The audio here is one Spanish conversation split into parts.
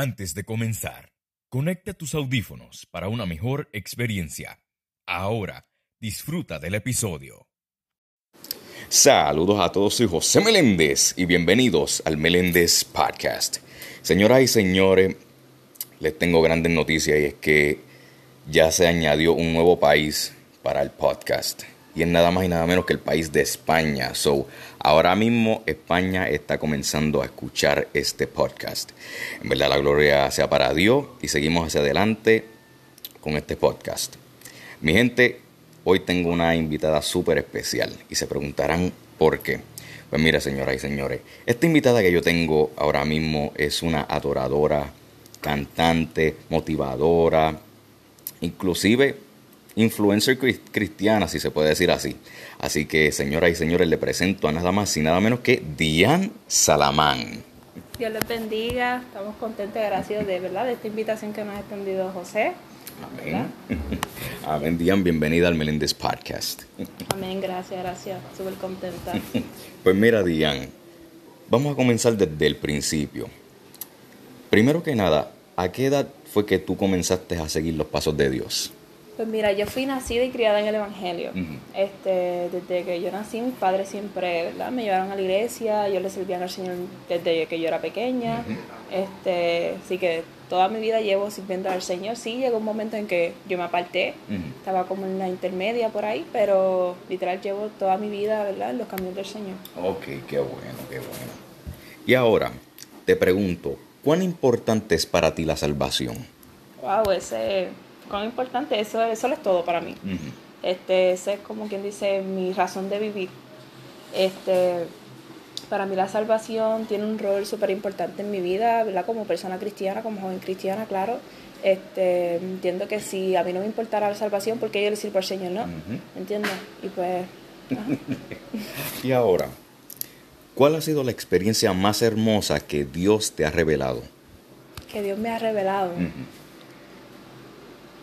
Antes de comenzar, conecta tus audífonos para una mejor experiencia. Ahora, disfruta del episodio. Saludos a todos, soy José Meléndez y bienvenidos al Meléndez Podcast. Señoras y señores, les tengo grandes noticias y es que ya se añadió un nuevo país para el podcast y es nada más y nada menos que el país de España. So, ahora mismo España está comenzando a escuchar este podcast. En verdad, la gloria sea para Dios y seguimos hacia adelante con este podcast. Mi gente, hoy tengo una invitada súper especial y se preguntarán por qué. Pues mira, señoras y señores, esta invitada que yo tengo ahora mismo es una adoradora, cantante, motivadora, inclusive influencer cristiana, si se puede decir así. Así que, señoras y señores, le presento a nada más y nada menos que Diane Salamán. Dios les bendiga, estamos contentos y agradecidos de verdad de esta invitación que nos ha extendido José. Amén. Amén, Diane, bienvenida al Meléndez Podcast. Amén, gracias, gracias, súper contenta. Pues mira, Diane, vamos a comenzar desde el principio. Primero que nada, ¿a qué edad fue que tú comenzaste a seguir los pasos de Dios? Pues mira, yo fui nacida y criada en el Evangelio. este, desde que yo nací, mis padres siempre ¿verdad? me llevaron a la iglesia, yo le servía al Señor desde que yo era pequeña. este, así que toda mi vida llevo sirviendo al Señor. Sí, llegó un momento en que yo me aparté, estaba como en la intermedia por ahí, pero literal llevo toda mi vida ¿verdad? en los caminos del Señor. Ok, qué bueno, qué bueno. Y ahora, te pregunto, ¿cuán importante es para ti la salvación? Wow, ese cuán importante, eso, eso es todo para mí. este, ese es como quien dice mi razón de vivir. Este, para mí la salvación tiene un rol súper importante en mi vida, ¿verdad? Como persona cristiana, como joven cristiana, claro. Este, entiendo que si a mí no me importara la salvación, porque yo le sirvo al Señor, ¿no? ¿Entiendes? Y pues... y ahora, ¿cuál ha sido la experiencia más hermosa que Dios te ha revelado? Que Dios me ha revelado.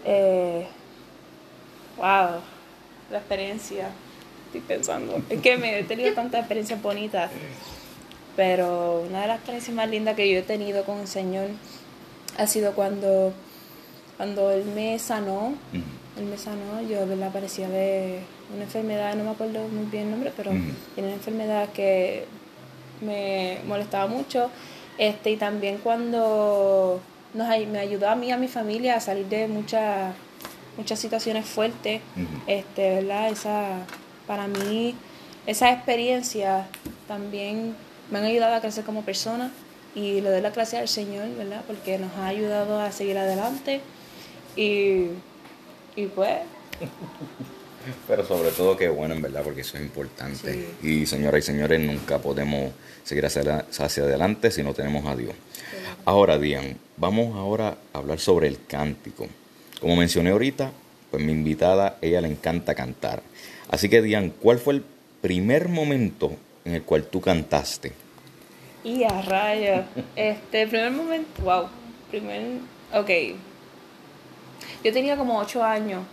Eh, wow, la experiencia. Estoy pensando. Es que me he tenido tantas experiencias bonitas. Pero una de las experiencias más lindas que yo he tenido con el Señor ha sido cuando, cuando Él me sanó. Él me sanó. Yo ¿verdad? parecía de una enfermedad, no me acuerdo muy bien el nombre, pero tiene una enfermedad que me molestaba mucho. Este, y también cuando nos, me ayudó a mí y a mi familia a salir de muchas muchas situaciones fuertes, este, ¿verdad? Esa, para mí, esas experiencias también me han ayudado a crecer como persona y le doy la gracia al Señor, ¿verdad? Porque nos ha ayudado a seguir adelante y, y pues... Pero sobre todo que bueno, en verdad, porque eso es importante. Y señoras y señores, nunca podemos seguir hacia, hacia adelante si no tenemos a Dios. Ahora, Dian, vamos ahora a hablar sobre el cántico. Como mencioné ahorita, pues mi invitada, ella le encanta cantar. Así que, Dian, ¿cuál fue el primer momento en el cual tú cantaste? Y a raya. Este, el primer momento, wow. Primer, ok. Yo tenía como ocho años,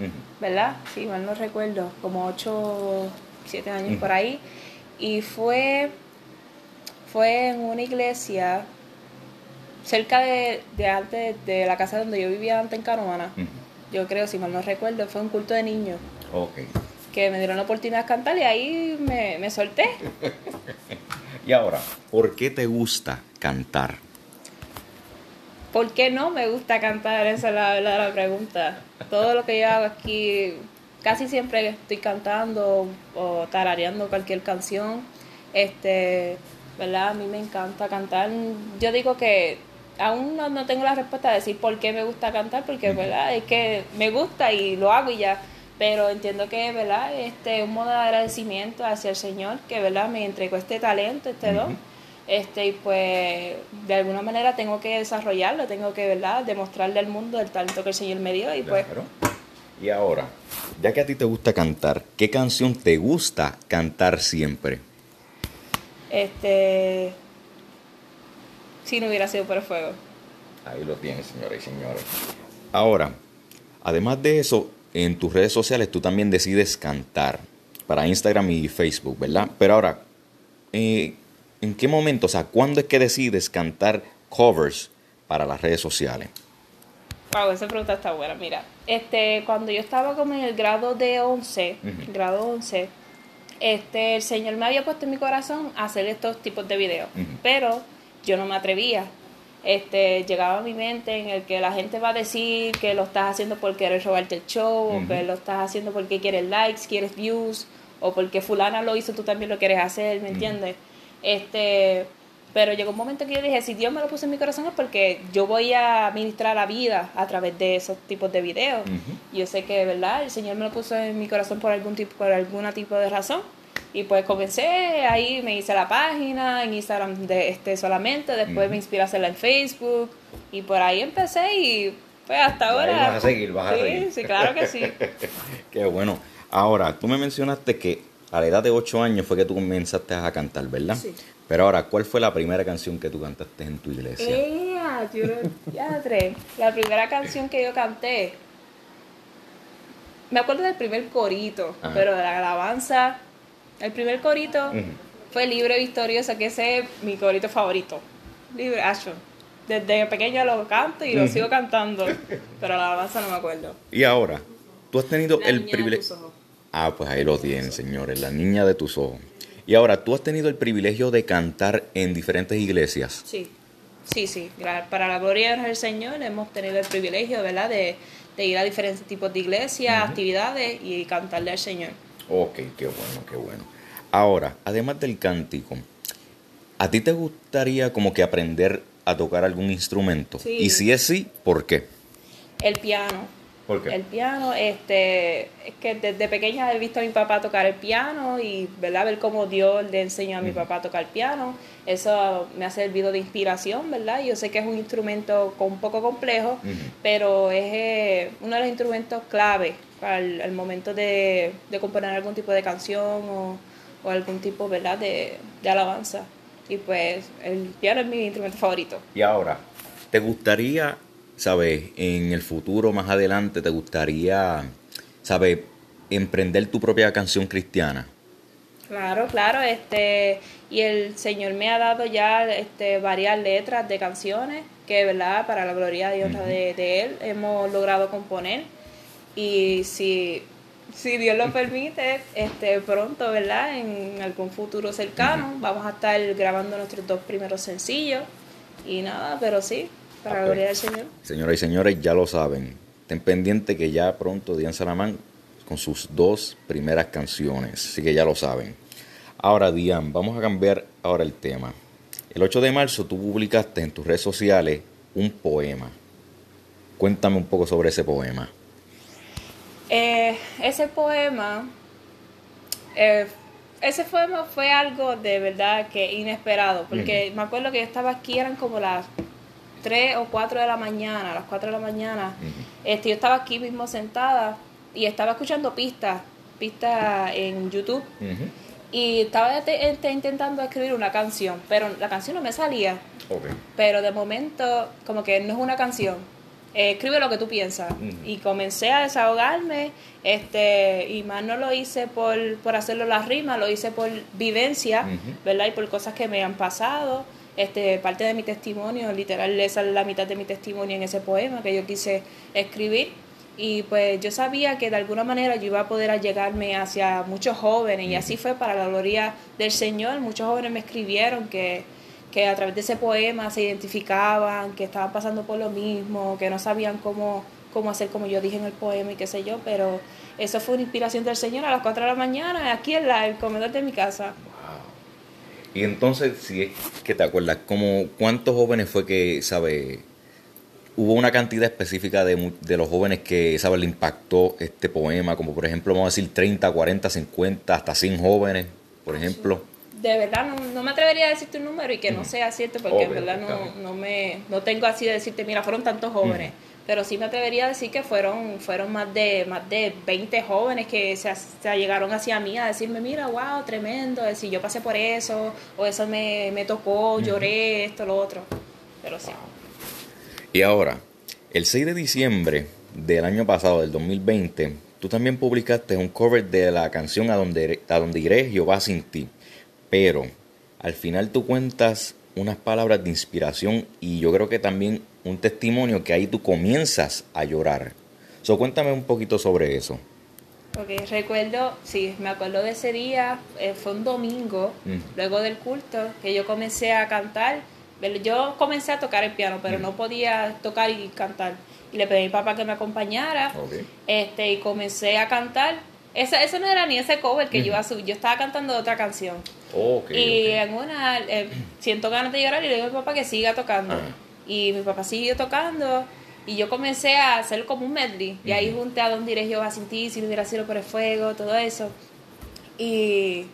¿verdad? Sí, mal no recuerdo. Como ocho, siete años por ahí. Y fue, fue en una iglesia cerca de, de antes de la casa donde yo vivía antes en Caruana, yo creo, si mal no recuerdo, fue un culto de niños. Que me dieron la oportunidad de cantar y ahí me, me solté. y ahora, ¿por qué te gusta cantar? ¿Por qué no me gusta cantar? Esa es la verdadera pregunta. Todo lo que yo hago aquí, casi siempre estoy cantando o tarareando cualquier canción. Este, ¿verdad? A mí me encanta cantar. Yo digo que aún no, tengo la respuesta de decir por qué me gusta cantar, porque verdad es que me gusta y lo hago y ya. Pero entiendo que verdad este un modo de agradecimiento hacia el Señor que verdad me entregó este talento, este don. Este, y pues de alguna manera tengo que desarrollarlo, tengo que verdad demostrarle al mundo el talento que el Señor me dio y pues Y ahora, ya que a ti te gusta cantar, ¿qué canción te gusta cantar siempre? Este si no hubiera sido por el fuego. Ahí lo tienes, señores y señores. Ahora, además de eso, en tus redes sociales tú también decides cantar para Instagram y Facebook, ¿verdad? Pero ahora, eh, ¿en qué momento, o sea, cuándo es que decides cantar covers para las redes sociales? Wow, esa pregunta está buena. Mira, este, cuando yo estaba como en el grado de 11, Ujú. grado 11, este, el Señor me había puesto en mi corazón hacer estos tipos de videos, pero yo no me atrevía. Este, llegaba a mi mente en el que la gente va a decir que lo estás haciendo porque quieres robarte el show, o que lo estás haciendo porque quieres likes, quieres views, o porque fulana lo hizo, tú también lo quieres hacer, ¿me entiendes? Este, pero llegó un momento que yo dije, si Dios me lo puso en mi corazón es porque yo voy a ministrar la vida a través de esos tipos de videos. Yo sé que, ¿verdad? El Señor me lo puso en mi corazón por algún tipo, por alguna tipo de razón. Y pues comencé, ahí me hice la página en Instagram de este solamente, después me inspiré a hacerla en Facebook y por ahí empecé y pues hasta Ahí ahora. vas a seguir, vas a sí, seguir. Sí, claro que sí. Qué bueno. Ahora, tú me mencionaste que a la edad de 8 años fue que tú comenzaste a cantar, ¿verdad? Sí. Pero ahora, ¿cuál fue la primera canción que tú cantaste en tu iglesia? Ya. La primera canción que yo canté, me acuerdo del primer corito, Ajá. pero de la alabanza, el primer corito fue Libre Victoriosa, que ese es mi corito favorito. Libre Action. Desde pequeña lo canto y lo sigo cantando, pero la alabanza no me acuerdo. Y ahora, tú has tenido La el privilegio... Ah, pues ahí lo tienen, señores, la niña de tus ojos. Y ahora, tú has tenido el privilegio de cantar en diferentes iglesias. Sí, sí, sí. Para la gloria del Señor hemos tenido el privilegio, ¿verdad?, de, de ir a diferentes tipos de iglesias, actividades y cantarle al Señor. Ok, qué bueno, qué bueno. Ahora, además del cántico, ¿a ti te gustaría como que aprender a tocar algún instrumento? Sí. Y si es sí, ¿por qué? El piano. ¿Por qué? El piano, este, es que desde pequeña he visto a mi papá tocar el piano y, ¿verdad?, ver cómo Dios le enseñó a mi papá a tocar piano. Eso me ha servido de inspiración, ¿verdad? Yo sé que es un instrumento un poco complejo, pero es eh, uno de los instrumentos clave al, al momento de, de componer algún tipo de canción o, o algún tipo, ¿verdad?, de, de alabanza. Y pues el piano es mi instrumento favorito. Y ahora, ¿te gustaría, sabes, en el futuro más adelante, te gustaría, sabes, emprender tu propia canción cristiana? Claro, claro, este, y el Señor me ha dado ya este, varias letras de canciones que, ¿verdad? Para la gloria honra Ujú. de, de Él hemos logrado componer. Y si, si Dios lo permite, este, pronto, ¿verdad? En algún futuro cercano, vamos a estar grabando nuestros dos primeros sencillos. Y nada, pero sí, para Ah, la pues. gloria del Señor. Señoras y señores, ya lo saben. Estén pendientes que ya pronto Dian Salamán con sus dos primeras canciones. Así que ya lo saben. Ahora, Dian, vamos a cambiar ahora el tema. El 8 de marzo tú publicaste en tus redes sociales un poema. Cuéntame un poco sobre ese poema. Eh, ese poema, eh, ese poema fue algo de verdad que inesperado, porque me acuerdo que yo estaba aquí, eran como las 3 o 4 de la mañana, a las 4 de la mañana, este, yo estaba aquí mismo sentada y estaba escuchando pistas, pistas en YouTube, y estaba te- este, intentando escribir una canción, pero la canción no me salía, pero de momento como que no es una canción. Eh, escribe lo que tú piensas. Ujú. Y comencé a desahogarme, este, y más no lo hice por, por hacerlo las rimas, lo hice por vivencia. ¿verdad? Y por cosas que me han pasado. Este, parte de mi testimonio, literal, esa es la mitad de mi testimonio en ese poema que yo quise escribir. Y pues yo sabía que de alguna manera yo iba a poder allegarme hacia muchos jóvenes y así fue para la gloria del Señor. Muchos jóvenes me escribieron que, que a través de ese poema se identificaban, que estaban pasando por lo mismo, que no sabían cómo, cómo hacer como yo dije en el poema y qué sé yo, pero eso fue una inspiración del Señor a las 4 de la mañana aquí en la, el comedor de mi casa. Y entonces, si es que te acuerdas, como ¿cuántos jóvenes fue que, sabe, hubo una cantidad específica de, de los jóvenes que, sabe, le impactó este poema? Como por ejemplo, vamos a decir 30, 40, 50, hasta 100 jóvenes, por ejemplo. De verdad, no, no me atrevería a decirte un número y que no sea cierto, porque en verdad no, no, me, no tengo así de decirte, mira, fueron tantos jóvenes. Pero sí me atrevería a decir que fueron, fueron más de más de 20 jóvenes que se, se llegaron hacia mí a decirme, mira, wow, tremendo, si yo pasé por eso, o eso me, me tocó, lloré, esto, lo otro. Pero sí. Y ahora, el 6 de diciembre del año pasado, del 2020, tú también publicaste un cover de la canción A donde, a donde iré Jehová sin ti. Pero al final tú cuentas unas palabras de inspiración y yo creo que también un testimonio que ahí tú comienzas a llorar. So, cuéntame un poquito sobre eso. Ok, recuerdo, sí, me acuerdo de ese día, eh, fue un domingo, Mm. luego del culto, que yo comencé a cantar. Yo comencé a tocar el piano, pero Mm. no podía tocar y cantar. Y le pedí a mi papá que me acompañara. Este, y comencé a cantar. Ese, ese no era ni ese cover que yo iba a subir, yo estaba cantando otra canción. Y ok. en una eh, siento ganas de llorar y le digo a mi papá que siga tocando. Ajá. Y mi papá siguió tocando y yo comencé a hacer como un medley. Y ahí junté a Don Diré Jehová sin ti, si no hubiera sido por el fuego, todo eso. Y,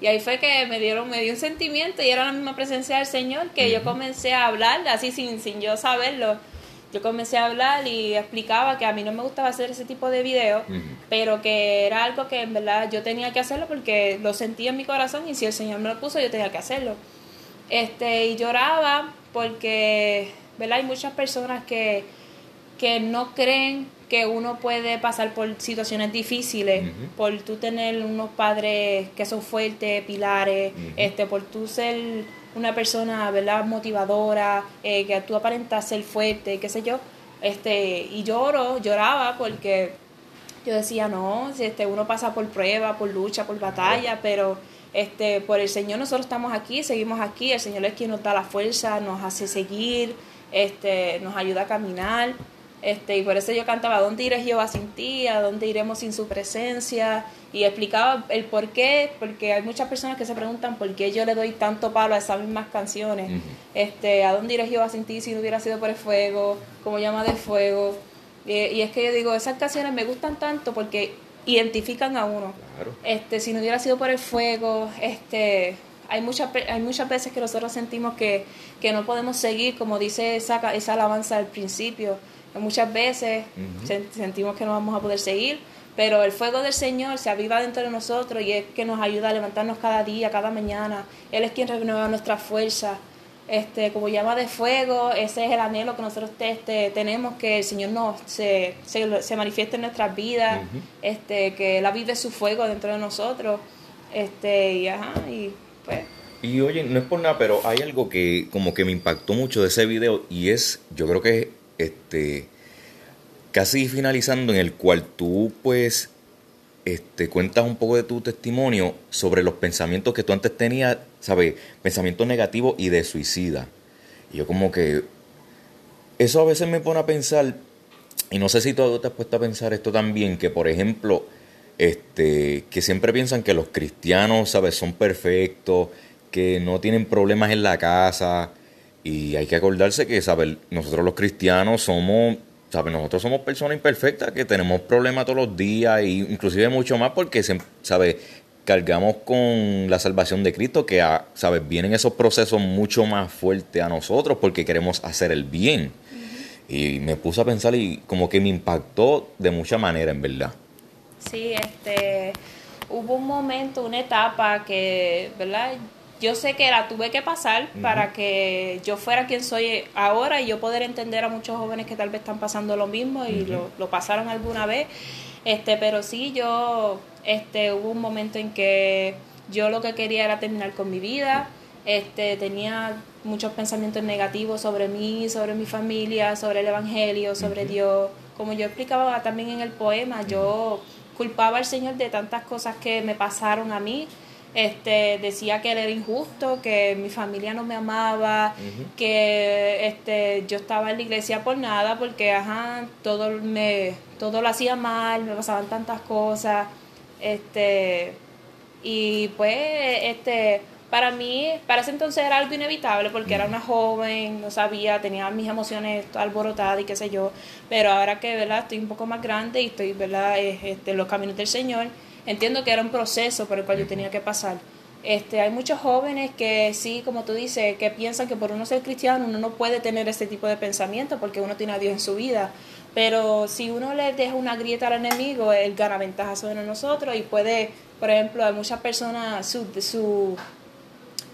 y ahí fue que me dieron, me dio un sentimiento y era la misma presencia del Señor que yo comencé a hablar, así sin, sin yo saberlo. Yo comencé a hablar y explicaba que a mí no me gustaba hacer ese tipo de videos, pero que era algo que en verdad yo tenía que hacerlo porque lo sentía en mi corazón y si el Señor me lo puso yo tenía que hacerlo. Este, y lloraba porque, ¿verdad? Hay muchas personas que, que no creen que uno puede pasar por situaciones difíciles, por tú tener unos padres que son fuertes, pilares, este, por tú ser una persona, ¿verdad? Motivadora, eh, que tú aparentas ser fuerte, qué sé yo. Este, y lloro, lloraba porque yo decía, no, si este, uno pasa por prueba, por lucha, por batalla, pero este, por el Señor nosotros estamos aquí, seguimos aquí, el Señor es quien nos da la fuerza, nos hace seguir, este, nos ayuda a caminar, este, y por eso yo cantaba, ¿a dónde iré Jehová sin ti? ¿A dónde iremos sin su presencia? Y explicaba el por qué, porque hay muchas personas que se preguntan por qué yo le doy tanto palo a esas mismas canciones. Ujú. este, ¿A dónde iré Jehová sin ti si no hubiera sido por el fuego? Como llama de fuego. Y, y es que yo digo, esas canciones me gustan tanto porque identifican a uno. Claro. Este, si no hubiera sido por el fuego, este, hay muchas hay muchas veces que nosotros sentimos que, que no podemos seguir, como dice esa, esa alabanza al principio. Muchas veces sentimos que no vamos a poder seguir, pero el fuego del Señor se aviva dentro de nosotros y es que nos ayuda a levantarnos cada día, cada mañana. Él es quien renueva nuestra fuerza. Este, como llama de fuego, ese es el anhelo que nosotros te- este, tenemos, que el Señor nos se, se, se manifieste en nuestras vidas, este, que Él avive su fuego dentro de nosotros. Este, y ajá, y pues, Y oye, no es por nada, pero hay algo que como que me impactó mucho de ese video y es, yo creo que este casi finalizando en el cual tú pues este cuentas un poco de tu testimonio sobre los pensamientos que tú antes tenías, ¿sabes? Pensamientos negativos y de suicida. Y yo como que eso a veces me pone a pensar y no sé si tú te has puesto a pensar esto también, que por ejemplo, este, que siempre piensan que los cristianos, ¿sabes? Son perfectos, que no tienen problemas en la casa. Y hay que acordarse que, ¿sabes? Nosotros los cristianos somos, ¿sabes? Nosotros somos personas imperfectas, que tenemos problemas todos los días, e inclusive mucho más porque, se- ¿sabes? Cargamos con la salvación de Cristo, que, ah, ¿sabes? Vienen esos procesos mucho más fuertes a nosotros porque queremos hacer el bien. Y me puse a pensar y como que me impactó de mucha manera, en verdad. Sí, este, hubo un momento, una etapa que, ¿verdad? Yo sé que la tuve que pasar para que yo fuera quien soy ahora y yo poder entender a muchos jóvenes que tal vez están pasando lo mismo y lo, lo pasaron alguna vez. Este, pero sí, yo, este, hubo un momento en que yo lo que quería era terminar con mi vida. Este, tenía muchos pensamientos negativos sobre mí, sobre mi familia, sobre el evangelio, sobre Dios. Como yo explicaba también en el poema, yo culpaba al Señor de tantas cosas que me pasaron a mí. Este, decía que él era injusto, que mi familia no me amaba, que este, yo estaba en la iglesia por nada, porque ajá, todo me, todo lo hacía mal, me pasaban tantas cosas, este, y pues, este, para mí, para ese entonces era algo inevitable porque era una joven, no sabía, tenía mis emociones alborotadas y qué sé yo, pero ahora que, ¿verdad? Estoy un poco más grande y estoy, ¿verdad? Este, en los caminos del Señor, entiendo que era un proceso por el cual yo tenía que pasar. Este, hay muchos jóvenes que sí, como tú dices, que piensan que por uno ser cristiano uno no puede tener ese tipo de pensamiento porque uno tiene a Dios en su vida. Pero si uno le deja una grieta al enemigo, él gana ventaja sobre nosotros y puede, por ejemplo, hay muchas personas, su, su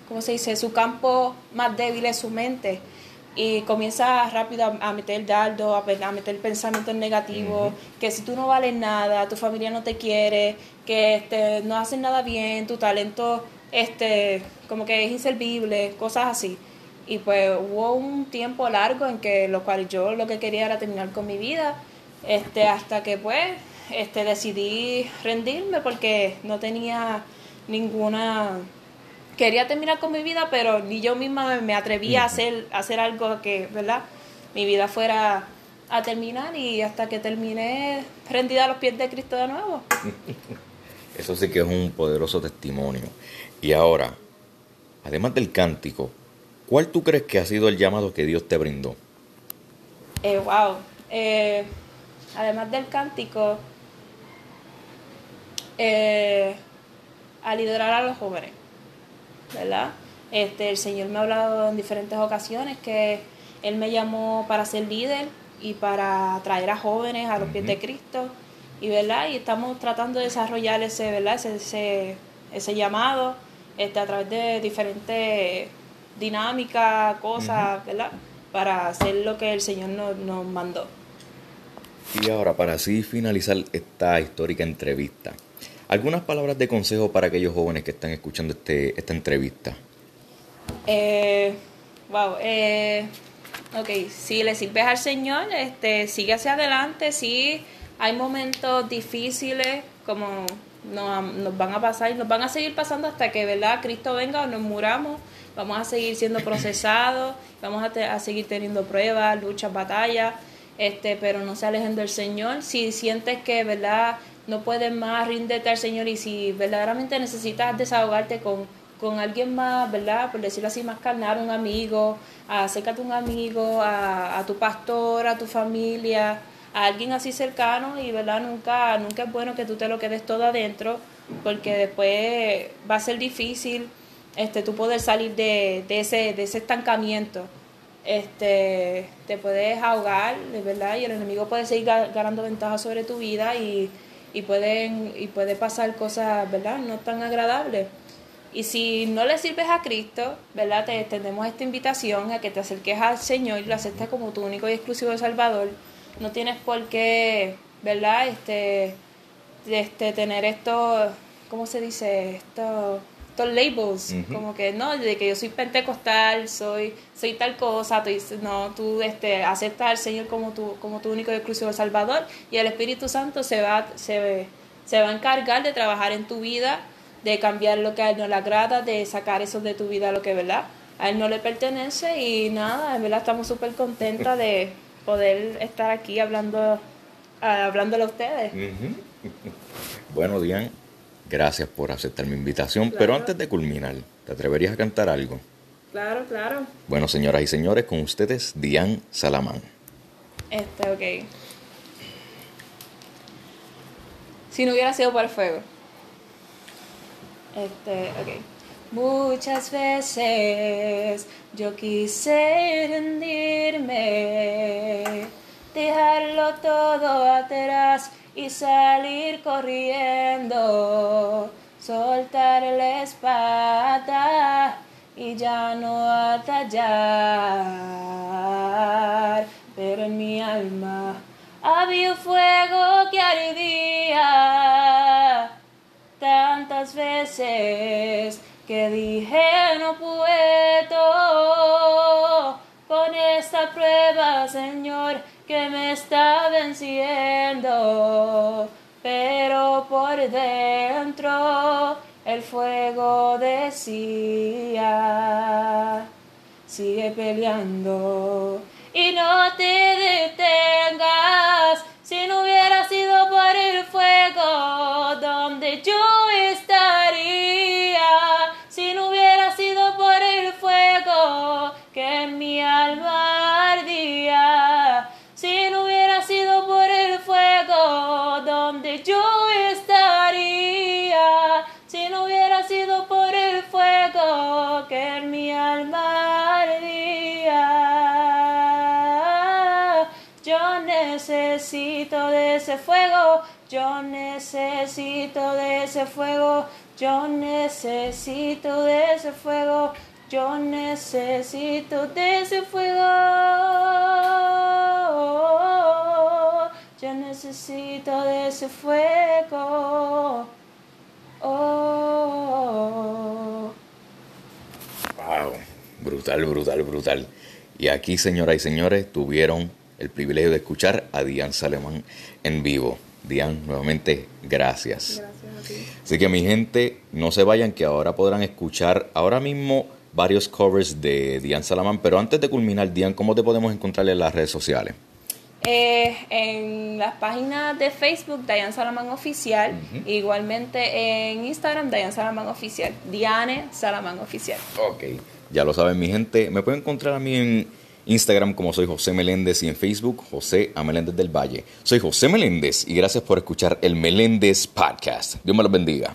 ¿cómo se dice? Su campo más débil es su mente. Y comienza rápido a, a meter dardo, a, a meter pensamientos negativos, que si tú no vales nada, tu familia no te quiere, que este, no haces nada bien, tu talento este, como que es inservible, cosas así. Y pues hubo un tiempo largo en que lo cual yo lo que quería era terminar con mi vida, este, hasta que pues este, decidí rendirme porque no tenía ninguna quería terminar con mi vida, pero ni yo misma me atrevía a hacer, a hacer algo que, ¿verdad? Mi vida fuera a terminar y hasta que terminé rendida a los pies de Cristo de nuevo. Eso sí que es un poderoso testimonio. Y ahora, además del cántico, ¿cuál tú crees que ha sido el llamado que Dios te brindó? Eh, wow. Eh, además del cántico, eh, a liderar a los jóvenes, ¿verdad? Este, el Señor me ha hablado en diferentes ocasiones que Él me llamó para ser líder y para traer a jóvenes a los pies de Cristo. Y verdad y estamos tratando de desarrollar ese verdad ese, ese, llamado este a través de diferentes dinámicas cosas verdad para hacer lo que el Señor nos, nos mandó. Y ahora para así finalizar esta histórica entrevista algunas palabras de consejo para aquellos jóvenes que están escuchando este, esta entrevista. Eh, wow eh, ok si le sirves al Señor este sigue hacia adelante sí hay momentos difíciles como nos, van a pasar y nos van a seguir pasando hasta que verdad Cristo venga o nos muramos vamos a seguir siendo procesados vamos a, a seguir teniendo pruebas luchas batallas este pero no se alejen del Señor. Si sientes que verdad no puedes más ríndete al Señor y si verdaderamente necesitas desahogarte con con alguien más, ¿verdad? Por decirlo así, más carnal, un amigo, acércate a un amigo, a, a tu pastor, a tu familia, a alguien así cercano y verdad nunca nunca es bueno que tú te lo quedes todo adentro porque después va a ser difícil este tú poder salir de, de ese de ese estancamiento. Este te puedes ahogar verdad y el enemigo puede seguir ganando ventaja sobre tu vida y, y pueden y puede pasar cosas verdad no tan agradables y si no le sirves a Cristo, ¿verdad? Te extendemos esta invitación a que te acerques al Señor y lo aceptes como tu único y exclusivo Salvador no tienes por qué, ¿verdad? Este, este tener esto, ¿cómo se dice? Esto, estos labels, como que no, de que yo soy pentecostal, soy, soy tal cosa, tú no, tú este, aceptas al Señor como tu, como tu único y exclusivo Salvador y el Espíritu Santo se va, se, se va a encargar de trabajar en tu vida, de cambiar lo que a Él no le agrada, de sacar eso de tu vida, lo que, ¿verdad? A Él no le pertenece y nada, en verdad estamos súper contentas de poder estar aquí hablando, hablándole a ustedes. Bueno, Dian, gracias por aceptar mi invitación, pero antes de culminar, ¿te atreverías a cantar algo? Claro, claro. Bueno, señoras y señores, con ustedes, Dian Salamán. Este, ok. Si no hubiera sido por el fuego. Este, ok. Muchas veces yo quise rendirme, dejarlo todo atrás y salir corriendo, soltar la espada y ya no atallar. Pero en mi alma había un fuego que ardía tantas veces que dije no puedo con esta prueba, Señor, que me está venciendo, pero por dentro el fuego decía, sigue peleando y no te detengas, si no hubiera sido por el fuego donde yo necesito de ese fuego, yo necesito de ese fuego, yo necesito de ese fuego, yo necesito de ese fuego, yo necesito de ese fuego. Oh. Wow, brutal, brutal, brutal. Y aquí, señoras y señores, tuvieron el privilegio de escuchar a Diane Salemán en vivo. Diane, nuevamente, gracias. gracias a ti. Así que mi gente, no se vayan que ahora podrán escuchar ahora mismo varios covers de Diane Salamán, pero antes de culminar, Diane, ¿cómo te podemos encontrar en las redes sociales? Eh, en las páginas de Facebook, Diane Salamán Oficial, igualmente en Instagram, Diane Salamán Oficial, Diane Salamán Oficial. Ok, ya lo saben mi gente, me pueden encontrar a mí en Instagram como soy José Meléndez y en Facebook José A. Meléndez del Valle. Soy José Meléndez y gracias por escuchar el Meléndez Podcast. Dios me los bendiga.